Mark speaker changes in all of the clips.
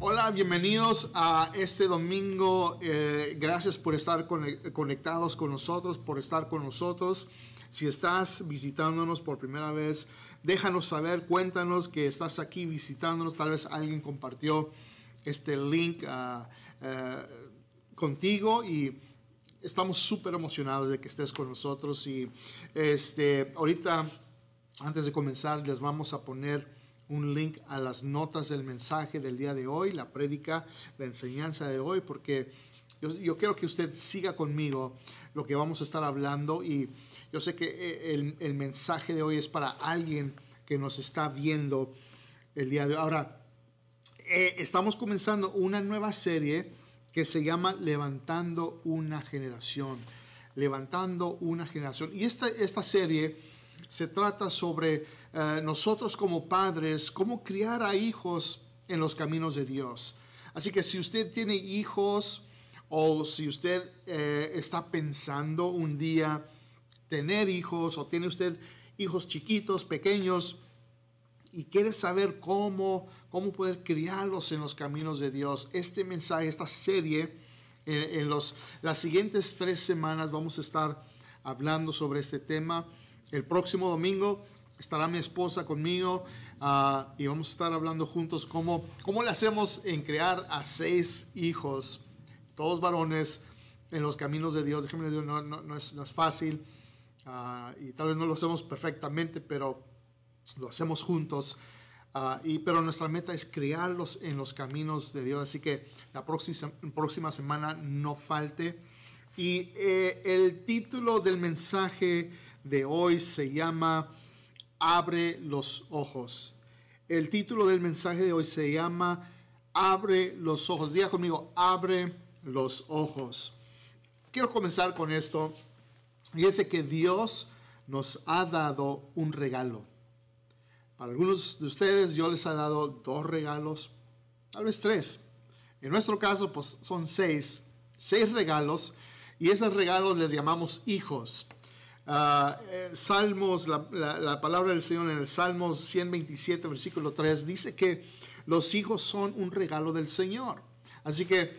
Speaker 1: Hola, bienvenidos a este domingo. Eh, gracias por estar conectados con nosotros, por estar con nosotros. Si estás visitándonos por primera vez, déjanos saber, cuéntanos que estás aquí visitándonos. Tal vez alguien compartió este link ah, ah, contigo y estamos súper emocionados de que estés con nosotros. Y este, ahorita, antes de comenzar, les vamos a poner un link a las notas del mensaje del día de hoy, la prédica, la enseñanza de hoy, porque yo, yo, quiero que usted siga conmigo lo que vamos a estar hablando y yo sé que eh, el, mensaje de hoy es para alguien que nos está viendo el día de hoy. Ahora, eh, estamos comenzando una nueva serie que se llama Levantando una generación. Levantando una generación. Y esta, esta serie se trata sobre eh, nosotros como padres, cómo criar a hijos en los caminos de Dios. Así que si usted tiene hijos o si usted eh, está pensando un día tener hijos o tiene usted hijos chiquitos, pequeños, y quiere saber cómo, cómo poder criarlos en los caminos de Dios, este mensaje, esta serie, eh, en los, las siguientes tres semanas vamos a estar hablando sobre este tema. El próximo domingo estará mi esposa conmigo ah, y vamos a estar hablando juntos cómo, cómo le hacemos en crear a seis hijos, todos varones, en los caminos de Dios. Déjenme decir, no, no, no, es, no es fácil ah, y tal vez no lo hacemos perfectamente, pero lo hacemos juntos. Ah, y, pero nuestra meta es crearlos en los caminos de Dios. Así que la próxima, próxima semana no falte. Y eh, el título del mensaje de hoy se llama Abre los ojos. El título del mensaje de hoy se llama Abre los ojos. Diga conmigo, abre los ojos. Quiero comenzar con esto. Es que Dios nos ha dado un regalo. Para algunos de ustedes yo les he dado dos regalos, tal vez tres. En nuestro caso, pues son seis, seis regalos. Y esos regalos les llamamos hijos. Ah, eh, Salmos, la, palabra del Señor en el Salmos 127, versículo 3, dice que los hijos son un regalo del Señor. Así que,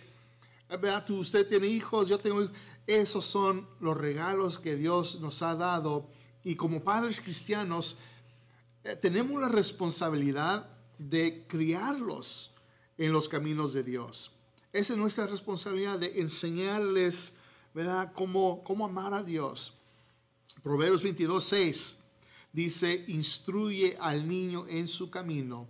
Speaker 1: vea, tú, usted tiene hijos, yo tengo Esos son los regalos que Dios nos ha dado. Y como padres cristianos, eh, tenemos la responsabilidad de criarlos en los caminos de Dios. Esa es nuestra responsabilidad de enseñarles, ¿verdad?, cómo amar a Dios. Proverbios 22, 6 dice, instruye al niño en su camino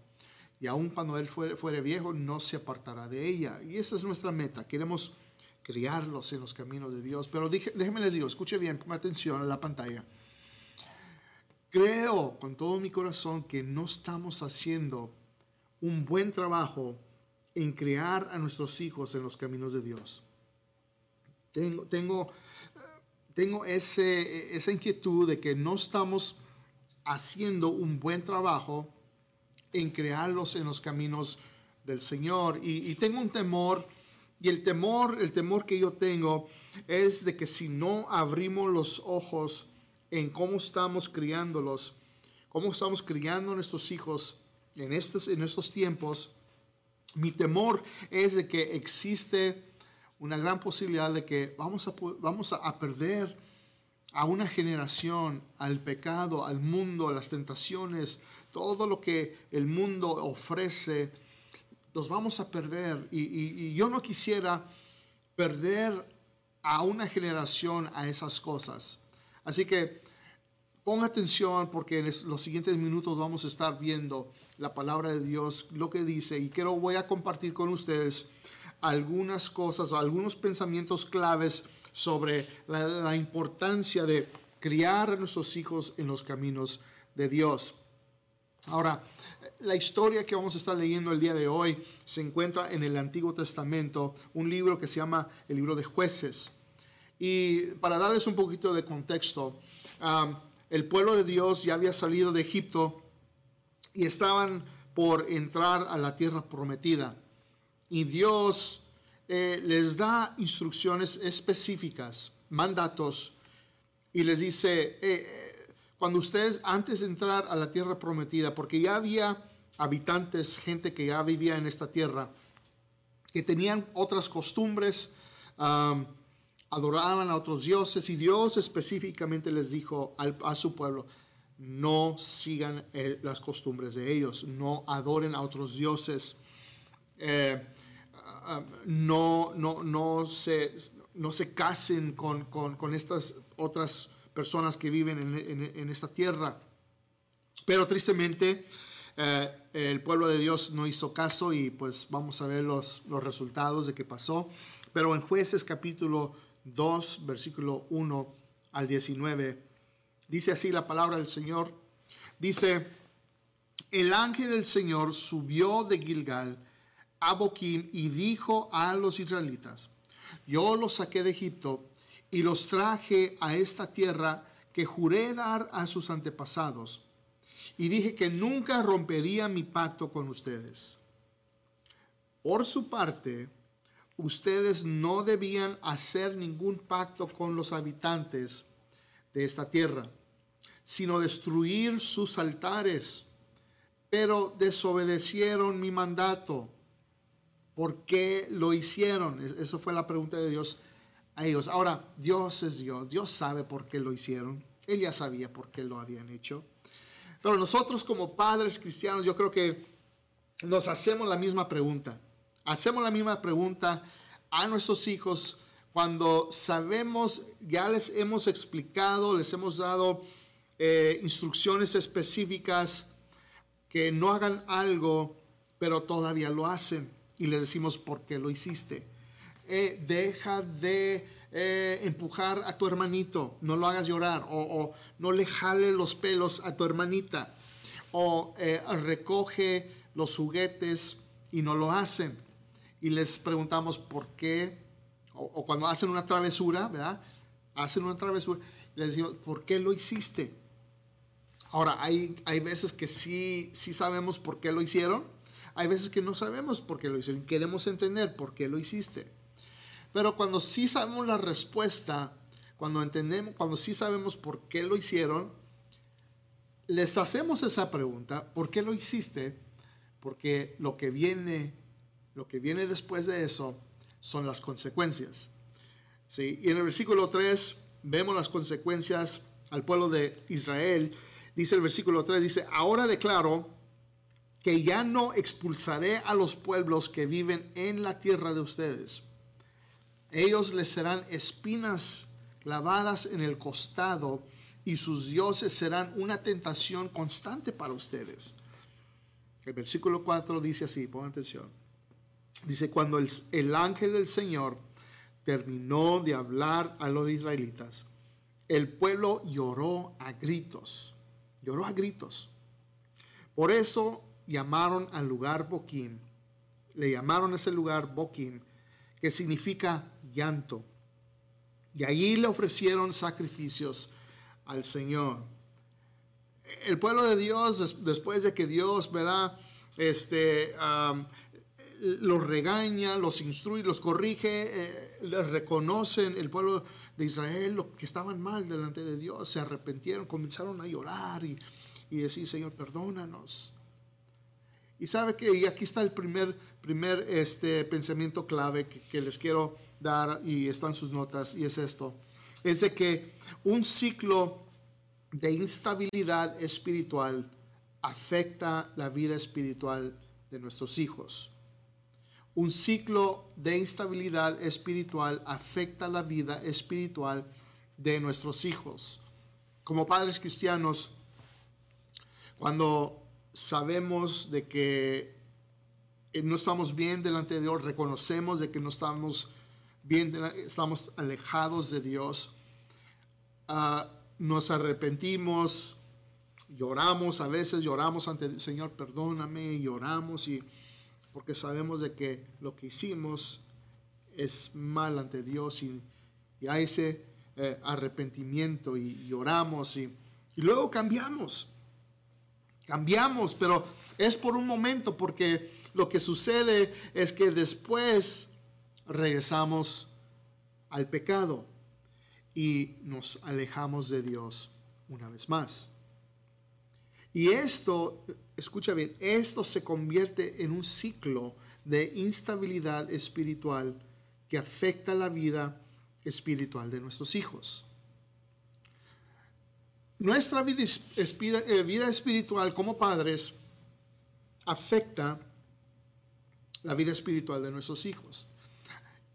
Speaker 1: y aun cuando él fuere, viejo no se apartará de ella. Y esa es nuestra meta. Queremos criarlos en los caminos de Dios. Pero déjenme les digo, escuche bien, ponga atención a la pantalla. Creo con todo mi corazón que no estamos haciendo un buen trabajo en criar a nuestros hijos en los caminos de Dios. Tengo, tengo tengo ese, esa inquietud de que no estamos haciendo un buen trabajo en crearlos en los caminos del Señor. Y, tengo un temor, y el temor, el temor que yo tengo es de que si no abrimos los ojos en cómo estamos criándolos, cómo estamos criando nuestros hijos en estos, en estos tiempos, mi temor es de que existe una gran posibilidad de que vamos a, vamos a perder a una generación, al pecado, al mundo, a las tentaciones, todo lo que el mundo ofrece, los vamos a perder. Y, yo no quisiera perder a una generación a esas cosas. Así que ponga atención porque en los siguientes minutos vamos a estar viendo la palabra de Dios, lo que dice, y quiero, voy a compartir con ustedes algunas cosas, algunos pensamientos claves sobre la, importancia de criar a nuestros hijos en los caminos de Dios. Ahora, la historia que vamos a estar leyendo el día de hoy se encuentra en el Antiguo Testamento, un libro que se llama el libro de jueces. Y para darles un poquito de contexto, el pueblo de Dios ya había salido de Egipto y estaban por entrar a la tierra prometida y Dios eh, les da instrucciones específicas, mandatos, y les dice, eh, eh, cuando ustedes antes de entrar a la tierra prometida, porque ya había habitantes, gente que ya vivía en esta tierra, que tenían otras costumbres, adoraban a otros dioses y Dios específicamente les dijo a su pueblo, no sigan las costumbres de ellos, no adoren a otros dioses, eh, no, no, no, se, no se casen con, estas otras personas que viven en, esta tierra. Pero tristemente eh, el pueblo de Dios no hizo caso y pues vamos a ver los, los resultados de qué pasó. Pero en jueces capítulo 2, versículo 1 al 19, dice así la palabra del Señor. Dice, el ángel del Señor subió de Gilgal a y dijo a los israelitas, yo los saqué de Egipto y los traje a esta tierra que juré dar a sus antepasados. Y dije que nunca rompería mi pacto con ustedes. Por su parte, ustedes no debían hacer ningún pacto con los habitantes de esta tierra, sino destruir sus altares. Pero desobedecieron mi mandato. ¿Por qué lo hicieron? Eso fue la pregunta de Dios a ellos. Ahora, Dios es Dios. Dios sabe por qué lo hicieron. Él ya sabía por qué lo habían hecho. Pero nosotros como padres cristianos, yo creo que nos hacemos la misma pregunta. Hacemos la misma pregunta a nuestros hijos cuando sabemos, ya les hemos explicado, les hemos dado eh, instrucciones específicas que no hagan algo, pero todavía lo hacen. Y le decimos, ¿por qué lo hiciste? Eh, deja de eh, empujar a tu hermanito, no lo hagas llorar, o, no le jale los pelos a tu hermanita, o recoge los juguetes y no lo hacen y les preguntamos por qué, o, cuando hacen una travesura, ¿verdad? Hacen una travesura, les decimos, ¿por qué lo hiciste? Ahora, hay, hay veces que sí, sí sabemos por qué lo hicieron, hay veces que no sabemos por qué lo hicieron, queremos entender por qué lo hiciste. Pero cuando sí sabemos la respuesta, cuando entendemos, cuando sí sabemos por qué lo hicieron, les hacemos esa pregunta, ¿por qué lo hiciste? Porque lo que viene lo que viene después de eso son las consecuencias. ¿Sí? Y en el versículo 3 vemos las consecuencias al pueblo de Israel. Dice el versículo 3, dice, ahora declaro que ya no expulsaré a los pueblos que viven en la tierra de ustedes. Ellos les serán espinas clavadas en el costado y sus dioses serán una tentación constante para ustedes. El versículo 4 dice así, pon atención. Dice, cuando el, ángel del Señor terminó de hablar a los israelitas, el pueblo lloró a gritos, lloró a gritos. Por eso llamaron al lugar Boquín, le llamaron ese lugar Boquín, que significa llanto. Y allí le ofrecieron sacrificios al Señor. El pueblo de Dios, después de que Dios, ¿verdad? Este, los regaña, los instruye, los corrige, eh, les reconocen el pueblo de Israel lo que estaban mal delante de Dios, se arrepintieron, comenzaron a llorar y, y decir, Señor, perdónanos. Y sabe que y aquí está el primer, primer este, pensamiento clave que, que les quiero dar y están sus notas y es esto, es de que un ciclo de instabilidad espiritual afecta la vida espiritual de nuestros hijos. Un ciclo de instabilidad espiritual afecta la vida espiritual de nuestros hijos. Como padres cristianos, cuando sabemos de que no estamos bien delante de Dios, reconocemos de que no estamos bien, estamos alejados de Dios, ah, nos arrepentimos, lloramos, a veces lloramos ante el Señor, perdóname, lloramos y porque sabemos de que lo que hicimos es mal ante Dios y, hay ese eh, arrepentimiento y lloramos y, y luego cambiamos. Cambiamos, pero es por un momento porque lo que sucede es que después regresamos al pecado y nos alejamos de Dios una vez más. Y esto escucha bien, esto se convierte en un ciclo de instabilidad espiritual que afecta la vida espiritual de nuestros hijos. Nuestra vida, eh, vida espiritual como padres afecta la vida espiritual de nuestros hijos.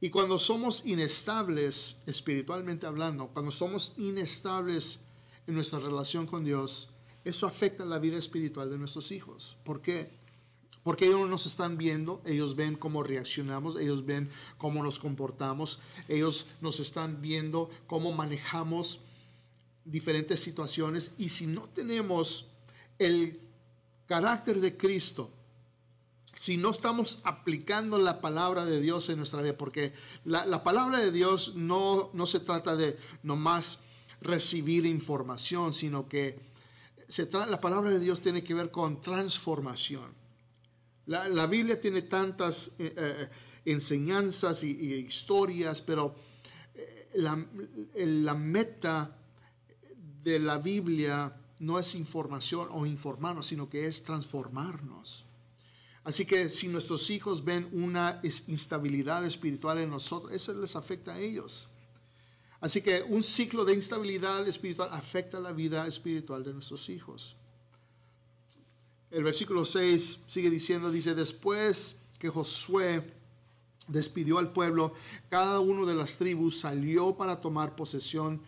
Speaker 1: Y cuando somos inestables espiritualmente hablando, cuando somos inestables en nuestra relación con Dios, eso afecta la vida espiritual de nuestros hijos. ¿Por qué? Porque ellos nos están viendo, ellos ven cómo reaccionamos, ellos ven cómo nos comportamos, ellos nos están viendo cómo manejamos diferentes situaciones y si no tenemos el carácter de Cristo, si no estamos aplicando la palabra de Dios en nuestra vida, porque la, palabra de Dios no, no se trata de nomás recibir información, sino que se la palabra de Dios tiene que ver con transformación. La, Biblia tiene tantas eh, eh, enseñanzas y, historias, pero eh, la, la meta de la Biblia no es información o informarnos, sino que es transformarnos. Así que si nuestros hijos ven una instabilidad espiritual en nosotros, eso les afecta a ellos. Así que un ciclo de instabilidad espiritual afecta la vida espiritual de nuestros hijos. El versículo 6 sigue diciendo, dice, después que Josué despidió al pueblo, cada uno de las tribus salió para tomar posesión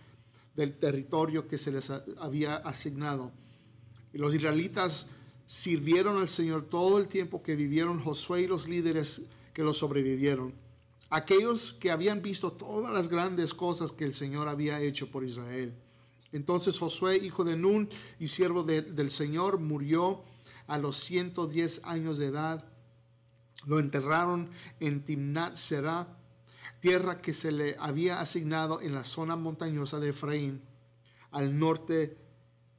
Speaker 1: del territorio que se les había asignado. Y los israelitas sirvieron al Señor todo el tiempo que vivieron Josué y los líderes que lo sobrevivieron. Aquellos que habían visto todas las grandes cosas que el Señor había hecho por Israel. Entonces Josué, hijo de Nun y siervo del Señor, murió a los 110 años de edad. Lo enterraron en Timnat Será tierra que se le había asignado en la zona montañosa de Efraín, al norte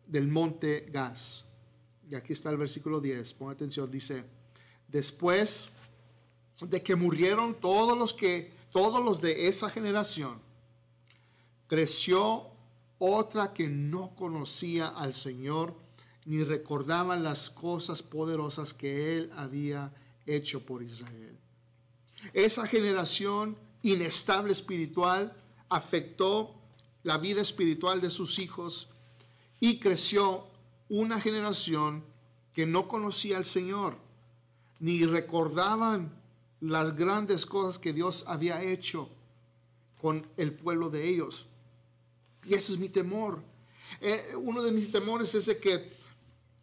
Speaker 1: del monte Gaz. Y aquí está el versículo 10, pon atención, dice, después de que murieron todos los que todos los de esa generación, creció otra que no conocía al Señor ni recordaba las cosas poderosas que él había hecho por Israel. Esa generación inestable espiritual, afectó la vida espiritual de sus hijos y creció una generación que no conocía al Señor, ni recordaban las grandes cosas que Dios había hecho con el pueblo de ellos. Y ese es mi temor. Eh, uno de mis temores es de que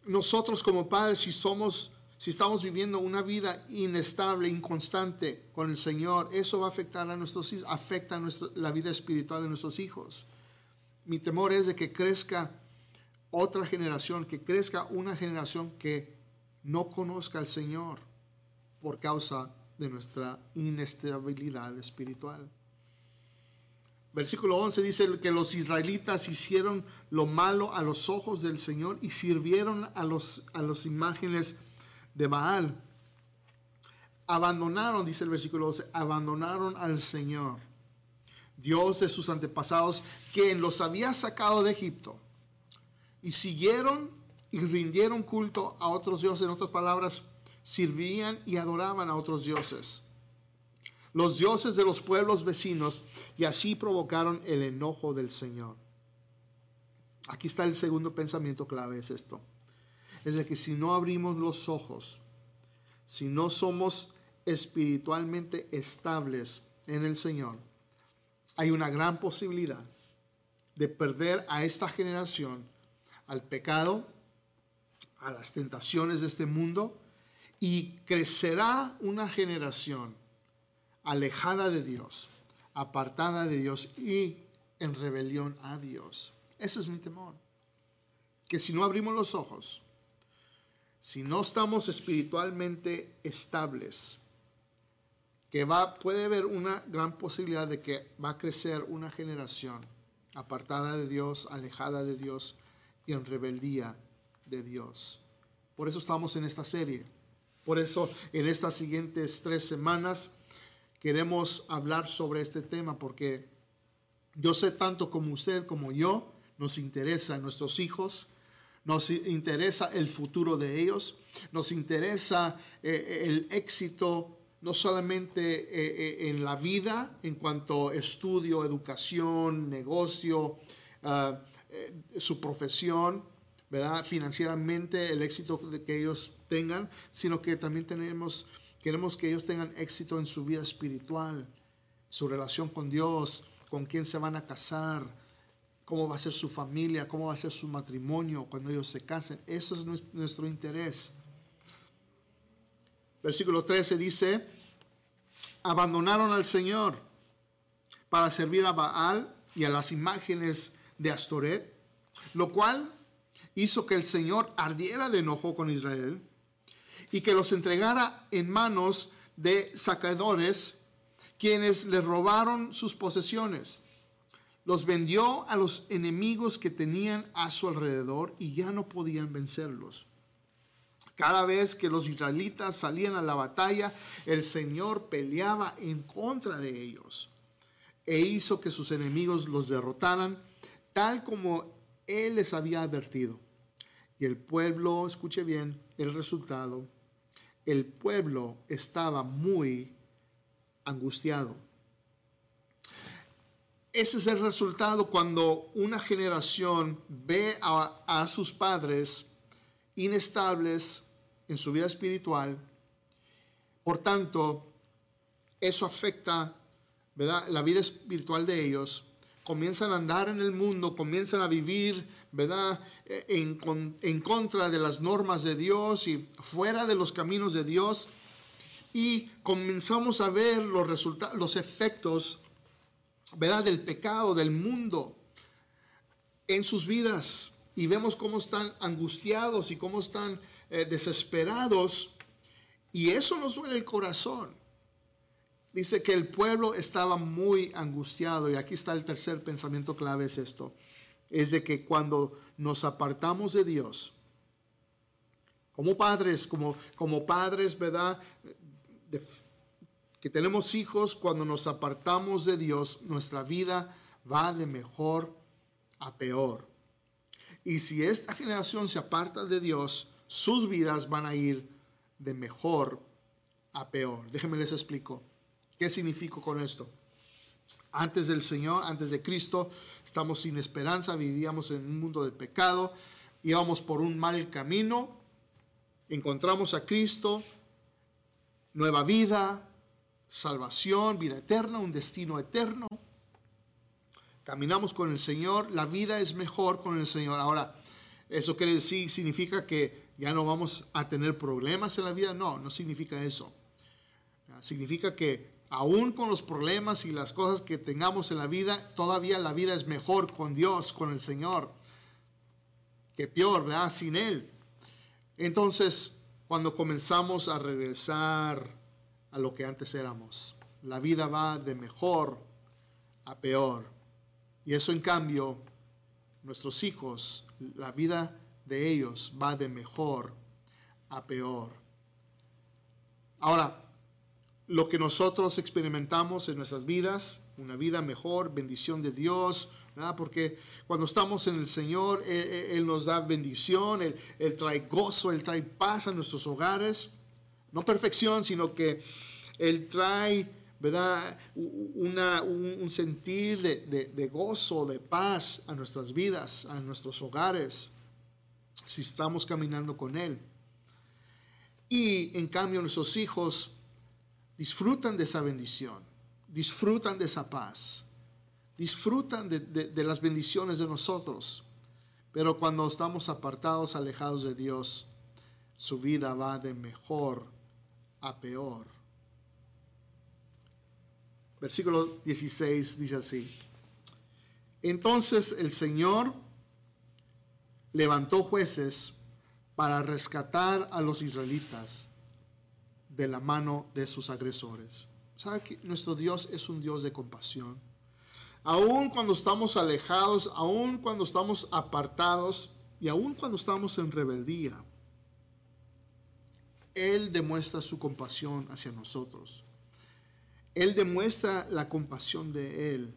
Speaker 1: nosotros como padres, si somos si estamos viviendo una vida inestable, inconstante con el Señor, eso va a afectar a nuestros hijos, afecta a la vida espiritual de nuestros hijos. Mi temor es de que crezca otra generación, que crezca una generación que no conozca al Señor por causa de nuestra inestabilidad espiritual. Versículo 11 dice que los israelitas hicieron lo malo a los ojos del Señor y sirvieron a los a las imágenes de Baal. Abandonaron, dice el versículo 12, abandonaron al Señor, Dios de sus antepasados, quien los había sacado de Egipto. Y siguieron y rindieron culto a otros dioses. En otras palabras, sirvían y adoraban a otros dioses. Los dioses de los pueblos vecinos y así provocaron el enojo del Señor. Aquí está el segundo pensamiento clave, es esto es que si no abrimos los ojos, si no somos espiritualmente estables en el Señor, hay una gran posibilidad de perder a esta generación al pecado, a las tentaciones de este mundo y crecerá una generación alejada de Dios, apartada de Dios y en rebelión a Dios. Ese es mi temor. Que si no abrimos los ojos, si no estamos espiritualmente estables, que va, puede haber una gran posibilidad de que va a crecer una generación apartada de Dios, alejada de Dios y en rebeldía de Dios. Por eso estamos en esta serie. Por eso en estas siguientes tres semanas queremos hablar sobre este tema porque yo sé tanto como usted como yo, nos interesa nuestros hijos, nos interesa el futuro de ellos, nos interesa eh, el éxito no solamente eh, eh, en la vida en cuanto a estudio, educación, negocio, ah, eh, su profesión, ¿verdad? financieramente, el éxito que ellos tengan, sino que también tenemos, queremos que ellos tengan éxito en su vida espiritual, su relación con Dios, con quién se van a casar, cómo va a ser su familia, cómo va a ser su matrimonio cuando ellos se casen. Ese es nuestro interés. Versículo 13 dice, abandonaron al Señor para servir a Baal y a las imágenes de Astoret, lo cual hizo que el Señor ardiera de enojo con Israel y que los entregara en manos de sacadores, quienes le robaron sus posesiones los vendió a los enemigos que tenían a su alrededor y ya no podían vencerlos. Cada vez que los israelitas salían a la batalla, el Señor peleaba en contra de ellos e hizo que sus enemigos los derrotaran, tal como Él les había advertido. Y el pueblo, escuche bien el resultado, el pueblo estaba muy angustiado. Ese es el resultado cuando una generación ve a, sus padres inestables en su vida espiritual. Por tanto, eso afecta ¿verdad? la vida espiritual de ellos. Comienzan a andar en el mundo, comienzan a vivir ¿verdad? En, en contra de las normas de Dios y fuera de los caminos de Dios. Y comenzamos a ver los, los efectos ¿verdad? Del pecado, del mundo en sus vidas. Y vemos cómo están angustiados y cómo están eh, desesperados. Y eso nos duele el corazón. Dice que el pueblo estaba muy angustiado. Y aquí está el tercer pensamiento clave, es esto. Es de que cuando nos apartamos de Dios, como padres, como, como padres, ¿verdad? De, que tenemos hijos, cuando nos apartamos de Dios, nuestra vida va de mejor a peor. Y si esta generación se aparta de Dios, sus vidas van a ir de mejor a peor. Déjenme les explico. ¿Qué significa con esto? Antes del Señor, antes de Cristo, estamos sin esperanza, vivíamos en un mundo de pecado, íbamos por un mal camino, encontramos a Cristo, nueva vida, salvación, vida eterna, un destino eterno. Caminamos con el Señor, la vida es mejor con el Señor. Ahora, ¿eso quiere decir, significa que ya no vamos a tener problemas en la vida? No, no significa eso. Significa que aún con los problemas y las cosas que tengamos en la vida, todavía la vida es mejor con Dios, con el Señor, que peor, ¿verdad? Sin Él. Entonces, cuando comenzamos a regresar a lo que antes éramos. La vida va de mejor a peor. Y eso en cambio, nuestros hijos, la vida de ellos va de mejor a peor. Ahora, lo que nosotros experimentamos en nuestras vidas, una vida mejor, bendición de Dios, porque cuando estamos en el Señor, Él, nos da bendición, él, trae gozo, Él trae paz a nuestros hogares no perfección, sino que Él trae, ¿verdad? un, sentir de, de gozo, de paz a nuestras vidas, a nuestros hogares, si estamos caminando con Él. Y en cambio nuestros hijos disfrutan de esa bendición, disfrutan de esa paz, disfrutan de, de, las bendiciones de nosotros. Pero cuando estamos apartados, alejados de Dios, su vida va de mejor peor. Versículo 16 dice así. Entonces el Señor levantó jueces para rescatar a los israelitas de la mano de sus agresores. ¿Sabe que nuestro Dios es un Dios de compasión? Aun cuando estamos alejados, aun cuando estamos apartados y aun cuando estamos en rebeldía, él demuestra su compasión hacia nosotros. Él demuestra la compasión de Él,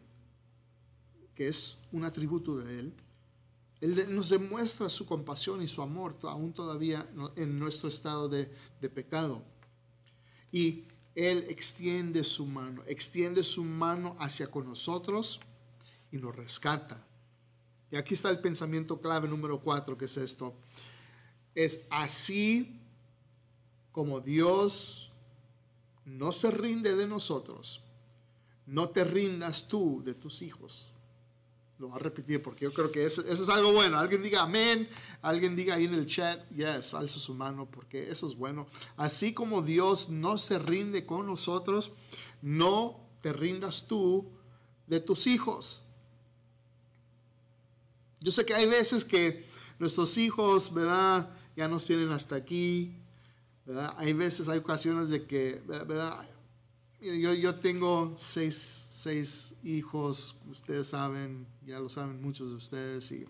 Speaker 1: que es un atributo de Él. Él nos demuestra su compasión y su amor aún todavía en nuestro estado de, pecado. Y Él extiende su mano, extiende su mano hacia con nosotros y nos rescata. Y aquí está el pensamiento clave número cuatro, que es esto. Es así como Dios no se rinde de nosotros, no te rindas tú de tus hijos. Lo voy a repetir porque yo creo que eso, es algo bueno. Alguien diga amén, alguien diga ahí en el chat, yes, alza su mano porque eso es bueno. Así como Dios no se rinde con nosotros, no te rindas tú de tus hijos. Yo sé que hay veces que nuestros hijos, ¿verdad? Ya nos tienen hasta aquí, ¿verdad? Hay veces, hay ocasiones de que, ¿verdad? Yo, yo tengo seis seis hijos, ustedes saben, ya lo saben muchos de ustedes, y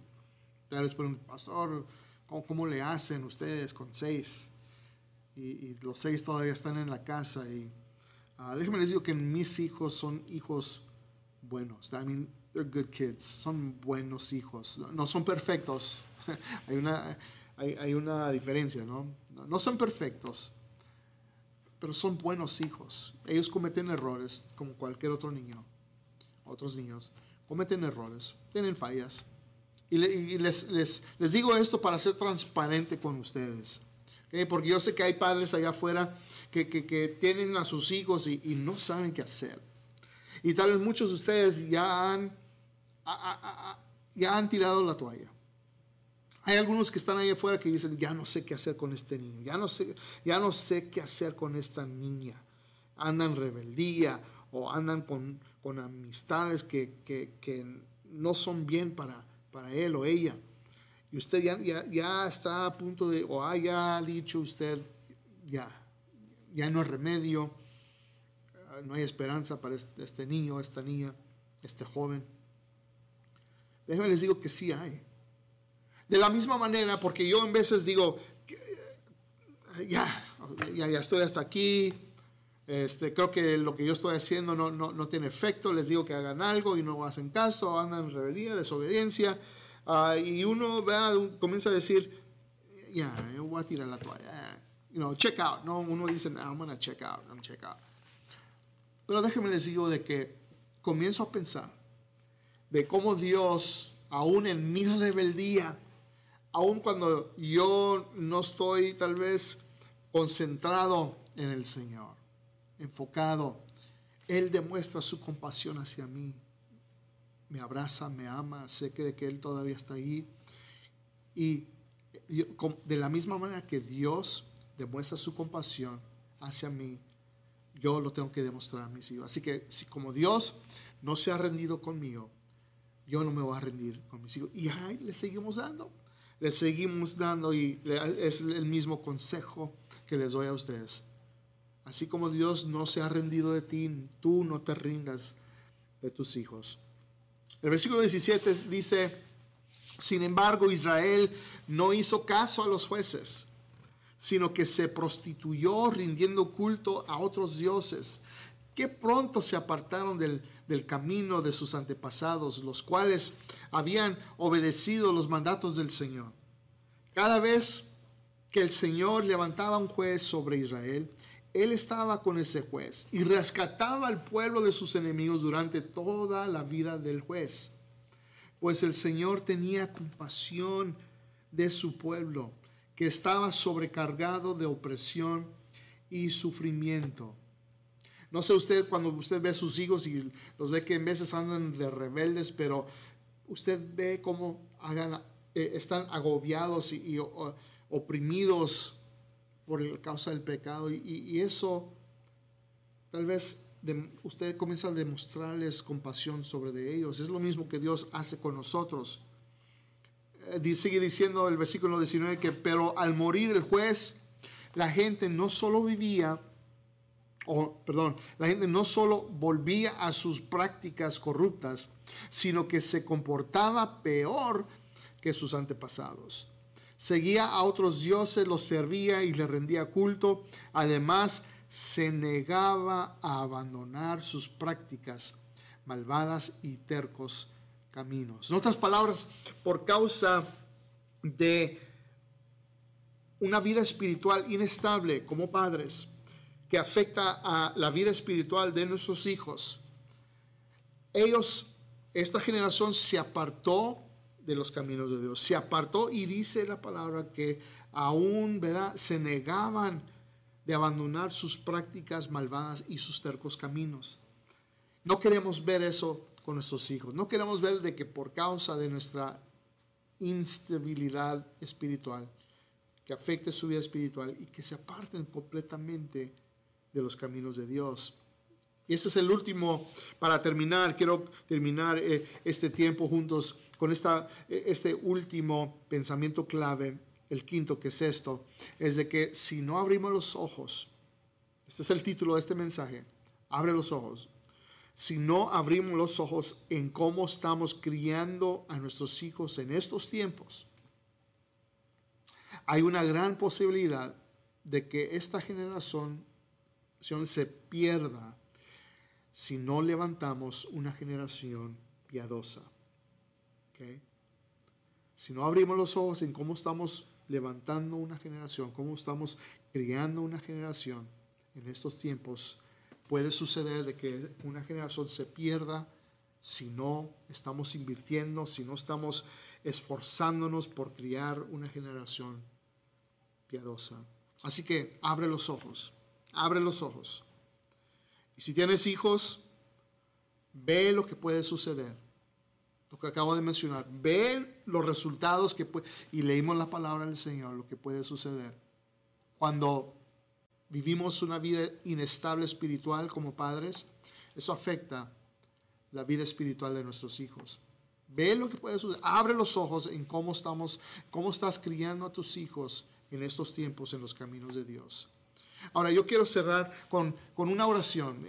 Speaker 1: tal vez preguntan, pastor, ¿cómo, le hacen ustedes con seis? Y, los seis todavía están en la casa. Y uh, déjenme les digo que mis hijos son hijos buenos. I mean, they're good kids. Son buenos hijos. No son perfectos. hay, una, hay, una diferencia, ¿no? No son perfectos pero son buenos hijos. Ellos cometen errores como cualquier otro niño. Otros niños cometen errores, tienen fallas. Y, les, les, les, digo esto para ser transparente con ustedes. Porque yo sé que hay padres allá afuera que, que, que tienen a sus hijos y, y, no saben qué hacer. Y tal vez muchos de ustedes ya han, ya han tirado la toalla. Hay algunos que están ahí afuera que dicen, ya no sé qué hacer con este niño, ya no sé, ya no sé qué hacer con esta niña. Andan rebeldía o andan con, con amistades que, que, que, no son bien para, para él o ella. Y usted ya, ya, ya está a punto de, o haya dicho usted, ya, ya no hay remedio, no hay esperanza para este, este niño, esta niña, este joven. Déjenme les digo que sí hay. De la misma manera, porque yo en veces digo, ya, ya, ya estoy hasta aquí, este, creo que lo que yo estoy haciendo no, no, no, tiene efecto, les digo que hagan algo y no hacen caso, andan en rebeldía, desobediencia, uh, y uno comienza a decir, ya, yo voy a tirar la toalla, you know, check out, no, uno dice, I'm gonna check out, I'm check out. Pero déjenme les digo de que comienzo a pensar de cómo Dios, aún en mi rebeldía, aun cuando yo no estoy tal vez concentrado en el Señor, enfocado, Él demuestra su compasión hacia mí. Me abraza, me ama, sé que, que Él todavía está ahí. Y de la misma manera que Dios demuestra su compasión hacia mí, yo lo tengo que demostrar a mis hijos. Así que si como Dios no se ha rendido conmigo, yo no me voy a rendir con mis hijos. Y ahí le seguimos dando les seguimos dando y es el mismo consejo que les doy a ustedes. Así como Dios no se ha rendido de ti, tú no te rindas de tus hijos. El versículo 17 dice, sin embargo, Israel no hizo caso a los jueces, sino que se prostituyó rindiendo culto a otros dioses, que pronto se apartaron del, del camino de sus antepasados, los cuales habían obedecido los mandatos del Señor. Cada vez que el Señor levantaba un juez sobre Israel, Él estaba con ese juez y rescataba al pueblo de sus enemigos durante toda la vida del juez. Pues el Señor tenía compasión de su pueblo, que estaba sobrecargado de opresión y sufrimiento. No sé usted cuando usted ve a sus hijos y los ve que en veces andan de rebeldes, pero usted ve cómo eh, están agobiados y, oprimidos por la causa del pecado. Y, eso tal vez usted comienza a demostrarles compasión sobre de ellos. Es lo mismo que Dios hace con nosotros. Eh, sigue diciendo el versículo 19 que, pero al morir el juez, la gente no solo vivía, o perdón, la gente no solo volvía a sus prácticas corruptas, sino que se comportaba peor que sus antepasados. Seguía a otros dioses, los servía y les rendía culto. Además, se negaba a abandonar sus prácticas malvadas y tercos caminos. En otras palabras, por causa de una vida espiritual inestable como padres, que afecta a la vida espiritual de nuestros hijos. Ellos, esta generación se apartó de los caminos de Dios, se apartó y dice la palabra que aún, ¿verdad? Se negaban de abandonar sus prácticas malvadas y sus tercos caminos. No queremos ver eso con nuestros hijos. No queremos ver de que por causa de nuestra instabilidad espiritual, que afecte su vida espiritual y que se aparten completamente de los caminos de Dios. Y este es el último, para terminar, quiero terminar eh, este tiempo juntos con esta, eh, este último pensamiento clave, el quinto que es esto, es de que si no abrimos los ojos, este es el título de este mensaje, abre los ojos, si no abrimos los ojos en cómo estamos criando a nuestros hijos en estos tiempos, hay una gran posibilidad de que esta generación se pierda si no levantamos una generación piadosa. Si no abrimos los ojos en cómo estamos levantando una generación, cómo estamos criando una generación en estos tiempos, puede suceder de que una generación se pierda si no estamos invirtiendo, si no estamos esforzándonos por criar una generación piadosa. Así que abre los ojos, abre los ojos. Y si tienes hijos, ve lo que puede suceder. Lo que acabo de mencionar, ve los resultados que puede, y leímos la palabra del Señor, lo que puede suceder. Cuando vivimos una vida inestable espiritual como padres, eso afecta la vida espiritual de nuestros hijos. Ve lo que puede suceder. Abre los ojos en cómo estamos, cómo estás criando a tus hijos en estos tiempos en los caminos de Dios. Ahora, yo quiero cerrar con, una oración.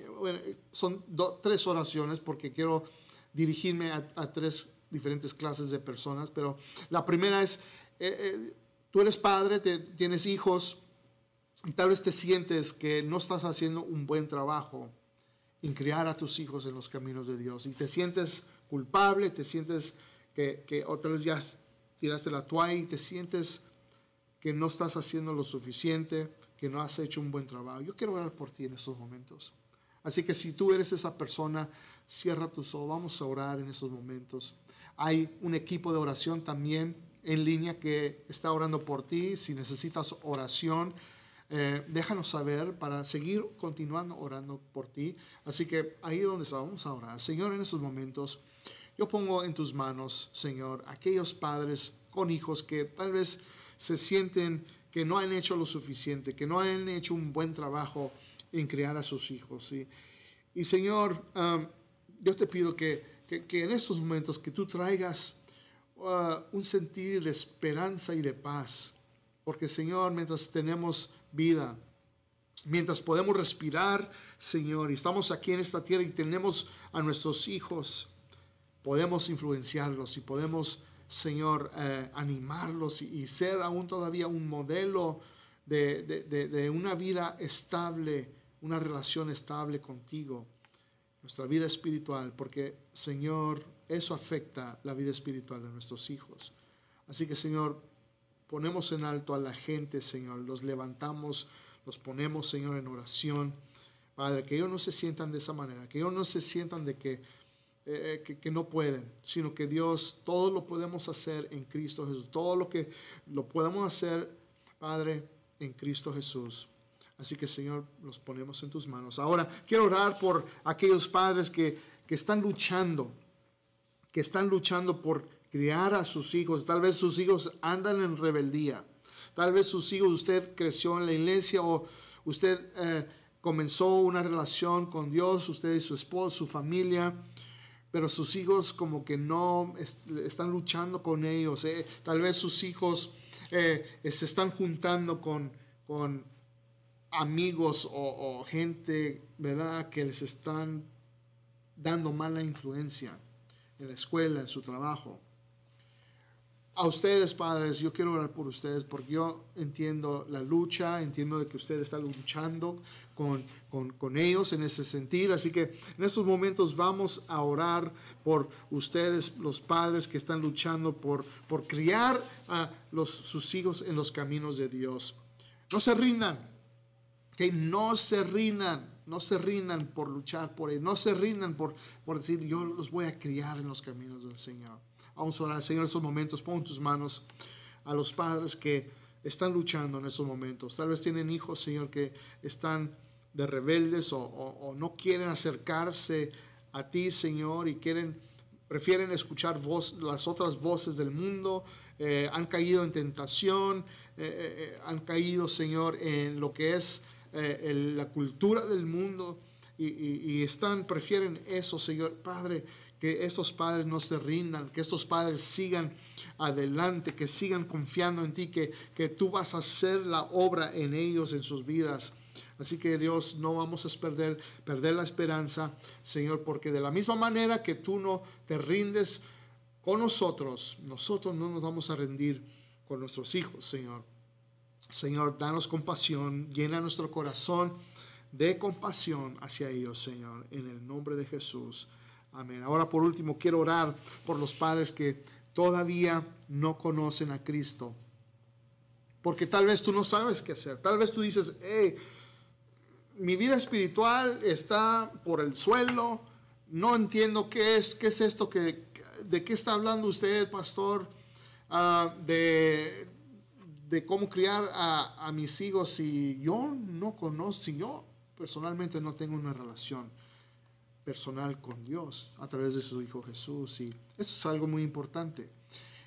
Speaker 1: son tres oraciones porque quiero dirigirme a, tres diferentes clases de personas, pero la primera es, eh, eh, tú eres padre, tienes hijos y tal vez te sientes que no estás haciendo un buen trabajo en criar a tus hijos en los caminos de Dios y te sientes culpable, te sientes que, que otra vez ya tiraste la toalla y te sientes que no estás haciendo lo suficiente, que no has hecho un buen trabajo. Yo quiero orar por ti en estos momentos. Así que si tú eres esa persona, cierra tus ojos, vamos a orar en estos momentos. Hay un equipo de oración también en línea que está orando por ti. Si necesitas oración, eh, déjanos saber para seguir continuando orando por ti. Así que ahí donde estamos, vamos a orar. Señor, en estos momentos, yo pongo en tus manos, Señor, aquellos padres con hijos que tal vez se sienten que no han hecho lo suficiente, que no han hecho un buen trabajo en criar a sus hijos. Y Señor, um, yo te pido que, en estos momentos que tú traigas uh, un sentir de esperanza y de paz. Porque Señor, mientras tenemos vida, mientras podemos respirar, Señor, y estamos aquí en esta tierra y tenemos a nuestros hijos, podemos influenciarlos y podemos Señor, eh, animarlos y, ser aún todavía un modelo de, una vida estable, una relación estable contigo, nuestra vida espiritual, porque, Señor, eso afecta la vida espiritual de nuestros hijos. Así que, Señor, ponemos en alto a la gente, Señor, los levantamos, los ponemos, Señor, en oración. Padre, que ellos no se sientan de esa manera, que ellos no se sientan de que eh, eh, que, no pueden, sino que Dios, todo lo podemos hacer en Cristo Jesús. Todo lo que lo podemos hacer, Padre, en Cristo Jesús. Así que, Señor, los ponemos en tus manos. Ahora, quiero orar por aquellos padres que, que están luchando, que están luchando por criar a sus hijos. Tal vez sus hijos andan en rebeldía. Tal vez sus hijos, usted creció en la iglesia o usted eh, comenzó una relación con Dios, usted y su esposo, su familia pero sus hijos como que no están luchando con ellos. Eh. Tal vez sus hijos eh, se están juntando con, con amigos o, gente, ¿verdad?, que les están dando mala influencia en la escuela, en su trabajo a ustedes, padres, yo quiero orar por ustedes porque yo entiendo la lucha, entiendo de que ustedes están luchando con, con, ellos en ese sentido. Así que en estos momentos vamos a orar por ustedes, los padres que están luchando por, por criar a los, sus hijos en los caminos de Dios. No se rindan, Que no se rindan, no se rindan por luchar por él, no se rindan por, por decir, yo los voy a criar en los caminos del Señor. Vamos a orar, Señor, en estos momentos, pon tus manos a los padres que están luchando en estos momentos. Tal vez tienen hijos, Señor, que están de rebeldes o, no quieren acercarse a ti, Señor, y quieren, prefieren escuchar voz, las otras voces del mundo, eh, han caído en tentación, eh, eh, han caído, Señor, en lo que es la cultura del mundo y, y, están, prefieren eso, Señor. Padre, que estos padres no se rindan, que estos padres sigan adelante, que sigan confiando en ti, que, que tú vas a hacer la obra en ellos, en sus vidas. Así que Dios, no vamos a perder, perder la esperanza, Señor, porque de la misma manera que tú no te rindes con nosotros, nosotros no nos vamos a rendir con nuestros hijos, Señor. Señor, danos compasión, llena nuestro corazón de compasión hacia ellos, Señor, en el nombre de Jesús. Amén. Ahora por último quiero orar por los padres que todavía no conocen a Cristo. Porque tal vez tú no sabes qué hacer. Tal vez tú dices, hey, mi vida espiritual está por el suelo. No entiendo qué es, qué es esto, que, de qué está hablando usted, pastor, ah, de, de, cómo criar a, mis hijos si yo no conozco, si yo personalmente no tengo una relación personal con Dios a través de su Hijo Jesús. Y eso es algo muy importante.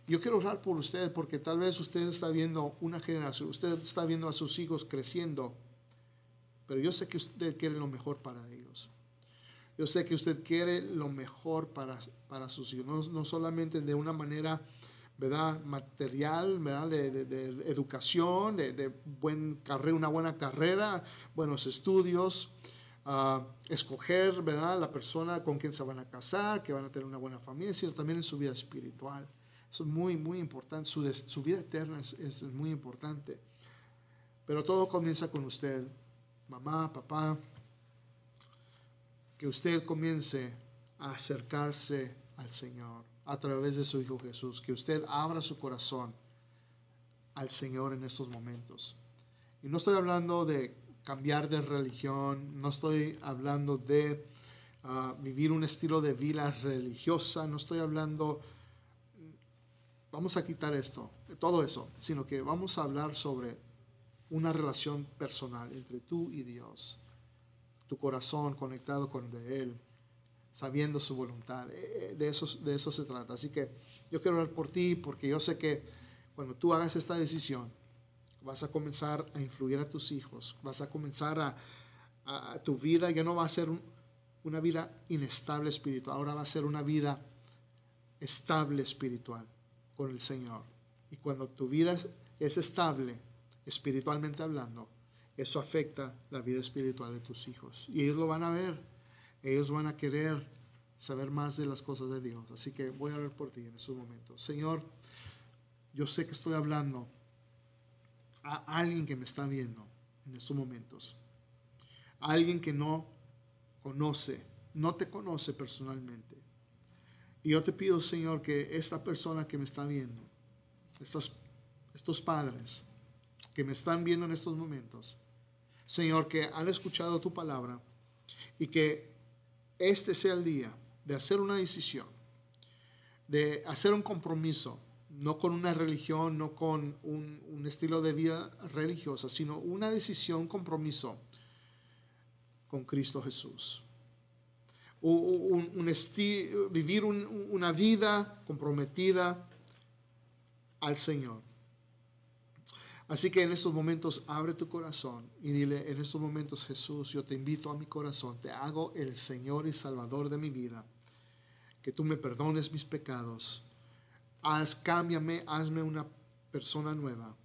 Speaker 1: Yo quiero orar por usted porque tal vez usted está viendo una generación, usted está viendo a sus hijos creciendo, pero yo sé que usted quiere lo mejor para ellos. Yo sé que usted quiere lo mejor para, para sus hijos, no, no solamente de una manera ¿verdad? material, ¿verdad? De, de, educación, de, de buen carrera, una buena carrera, buenos estudios, escoger, ¿verdad? La persona con quien se van a casar, que van a tener una buena familia, sino también en su vida espiritual. Eso es muy, muy importante. Su, su vida eterna es, es, muy importante. Pero todo comienza con usted, mamá, papá. Que usted comience a acercarse al Señor a través de su Hijo Jesús. Que usted abra su corazón al Señor en estos momentos. Y no estoy hablando de cambiar de religión, no estoy hablando de ah, vivir un estilo de vida religiosa, no estoy hablando, vamos a quitar esto, todo eso, sino que vamos a hablar sobre una relación personal entre tú y Dios, tu corazón conectado con de Él, sabiendo su voluntad, eh, eh, de eso, de eso se trata. Así que yo quiero hablar por ti porque yo sé que cuando tú hagas esta decisión, vas a comenzar a influir a tus hijos, vas a comenzar a, tu vida, ya no va a ser una vida inestable espiritual, ahora va a ser una vida estable espiritual con el Señor. Y cuando tu vida es estable, espiritualmente hablando, eso afecta la vida espiritual de tus hijos. Y ellos lo van a ver, ellos van a querer saber más de las cosas de Dios. Así que voy a orar por ti en estos momentos. Señor, yo sé que estoy hablando a alguien que me está viendo en estos momentos. alguien que no conoce, no te conoce personalmente. Y yo te pido, Señor, que esta persona que me está viendo, estos padres que me están viendo en estos momentos, Señor, que han escuchado tu palabra y que este sea el día de hacer una decisión, de hacer un compromiso no con una religión, no con un, estilo de vida religiosa, sino una decisión, compromiso con Cristo Jesús. Un, vivir una vida comprometida al Señor. Así que en estos momentos abre tu corazón y dile, en estos momentos Jesús, yo te invito a mi corazón, te hago el Señor y Salvador de mi vida, que tú me perdones mis pecados Haz, cámbiame, hazme una persona nueva.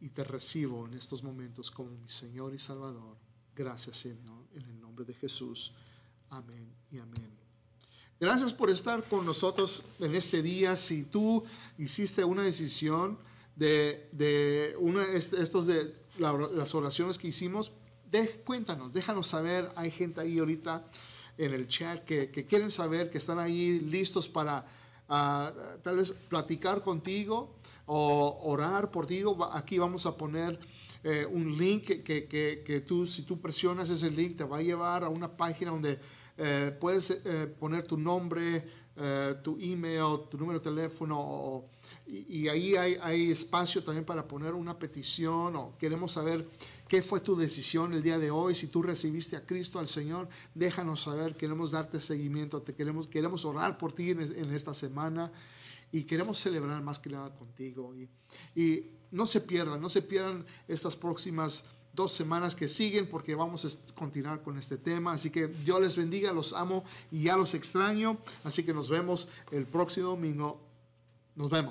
Speaker 1: Y te recibo en estos momentos como mi Señor y Salvador. Gracias, Señor, en el nombre de Jesús. Amén y amén. Gracias por estar con nosotros en este día. Si tú hiciste una decisión de, de una, estos de las oraciones que hicimos, de, cuéntanos, déjanos saber. Hay gente ahí ahorita en el chat que, que quieren saber, que están ahí listos para tal vez platicar contigo o orar por ti. Aquí vamos a poner eh, un link que, que, que, tú, si tú presionas ese link, te va a llevar a una página donde eh, puedes eh, poner tu nombre, tu email, tu número de teléfono, y, ahí hay, espacio también para poner una petición o queremos saber qué fue tu decisión el día de hoy, si tú recibiste a Cristo, al Señor, déjanos saber, queremos darte seguimiento, te queremos, queremos orar por ti en, en esta semana y queremos celebrar más que nada contigo. Y, y no se pierdan, no se pierdan estas próximas dos semanas que siguen porque vamos a continuar con este tema. Así que Dios les bendiga, los amo y ya los extraño. Así que nos vemos el próximo domingo. Nos vemos.